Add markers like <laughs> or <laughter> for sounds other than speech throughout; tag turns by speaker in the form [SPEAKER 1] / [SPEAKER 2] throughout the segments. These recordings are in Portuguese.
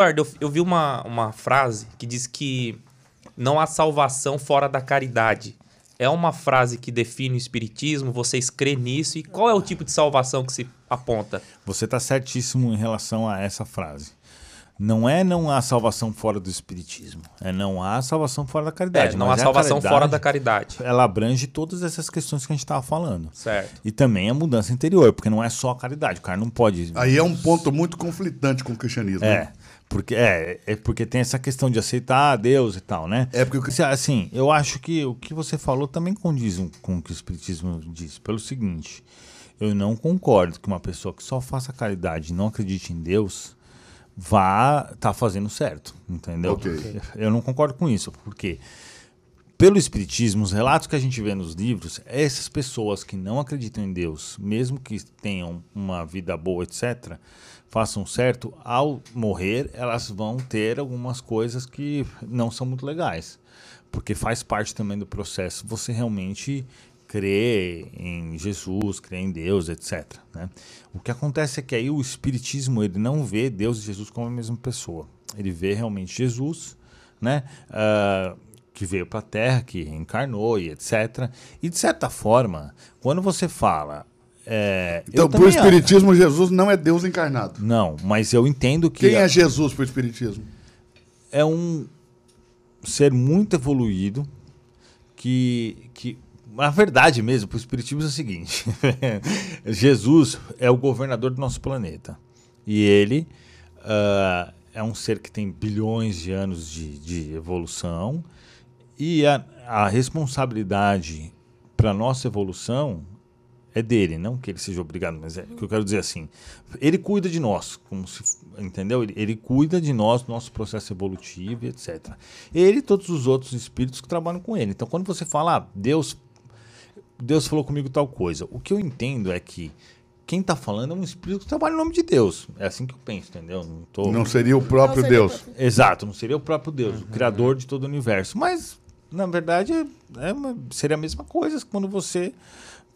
[SPEAKER 1] Eduardo, eu, eu vi uma, uma frase que diz que não há salvação fora da caridade. É uma frase que define o espiritismo? Vocês crêem nisso? E qual é o tipo de salvação que se aponta?
[SPEAKER 2] Você está certíssimo em relação a essa frase. Não é não há salvação fora do espiritismo. É não há salvação fora da caridade.
[SPEAKER 1] É, não há salvação
[SPEAKER 2] a
[SPEAKER 1] fora da
[SPEAKER 2] caridade,
[SPEAKER 1] caridade.
[SPEAKER 2] Ela abrange todas essas questões que a gente estava falando.
[SPEAKER 1] Certo.
[SPEAKER 2] E também a mudança interior, porque não é só a caridade. O cara não pode.
[SPEAKER 3] Aí é um ponto muito conflitante com o cristianismo.
[SPEAKER 2] É.
[SPEAKER 3] né?
[SPEAKER 2] Porque, é, é porque tem essa questão de aceitar Deus e tal, né?
[SPEAKER 3] É porque
[SPEAKER 2] Assim, eu acho que o que você falou também condiz com o que o Espiritismo diz. Pelo seguinte, eu não concordo que uma pessoa que só faça caridade e não acredite em Deus vá estar fazendo certo, entendeu?
[SPEAKER 3] Ok.
[SPEAKER 2] Eu não concordo com isso, porque pelo Espiritismo, os relatos que a gente vê nos livros, essas pessoas que não acreditam em Deus, mesmo que tenham uma vida boa, etc., façam certo, ao morrer, elas vão ter algumas coisas que não são muito legais. Porque faz parte também do processo você realmente crer em Jesus, crer em Deus, etc. né? O que acontece é que aí o Espiritismo ele não vê Deus e Jesus como a mesma pessoa. Ele vê realmente Jesus, né? ah, que veio para a Terra, que reencarnou e etc. E de certa forma, quando você fala. é,
[SPEAKER 3] Então,
[SPEAKER 2] também acho-
[SPEAKER 3] Espiritismo, Jesus não é Deus encarnado.
[SPEAKER 2] Não, mas eu entendo que
[SPEAKER 3] Quem é Jesus pro Espiritismo?
[SPEAKER 2] é um ser muito evoluído que, que a verdade mesmo para o espiritismo é o seguinte: <laughs> Jesus é o governador do nosso planeta e ele ah, é um ser que tem bilhões de anos de, de evolução e a, a responsabilidade para nossa evolução é dele, não que ele seja obrigado, mas é o que eu quero dizer assim. Ele cuida de nós, como se, entendeu? Ele, ele cuida de nós, do nosso processo evolutivo, e etc. Ele e todos os outros espíritos que trabalham com ele. Então, quando você fala, ah, Deus, Deus falou comigo tal coisa, o que eu entendo é que quem está falando é um espírito que trabalha em nome de Deus. É assim que eu penso, entendeu? Não tô...
[SPEAKER 3] Não seria o próprio
[SPEAKER 4] Não seria o
[SPEAKER 3] Deus.
[SPEAKER 2] Exato, não seria o próprio Deus, o criador de todo o universo. Mas, na verdade, é uma- seria a mesma coisa quando você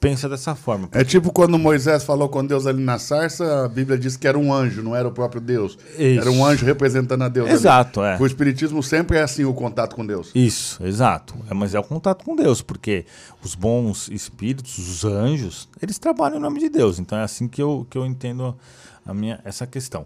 [SPEAKER 2] pensa dessa forma.
[SPEAKER 3] É tipo quando Moisés falou com Deus ali na sarça, a Bíblia diz que era um anjo, não era o próprio Deus.
[SPEAKER 2] Isso.
[SPEAKER 3] Era um anjo representando a Deus. ali.
[SPEAKER 2] Exato, é.
[SPEAKER 3] O Espiritismo sempre é assim, o contato com Deus.
[SPEAKER 2] Isso, exato. É, mas é o contato com Deus, porque os bons espíritos, os anjos, eles trabalham em nome de Deus. Então é assim que eu, que eu entendo a minha, essa questão.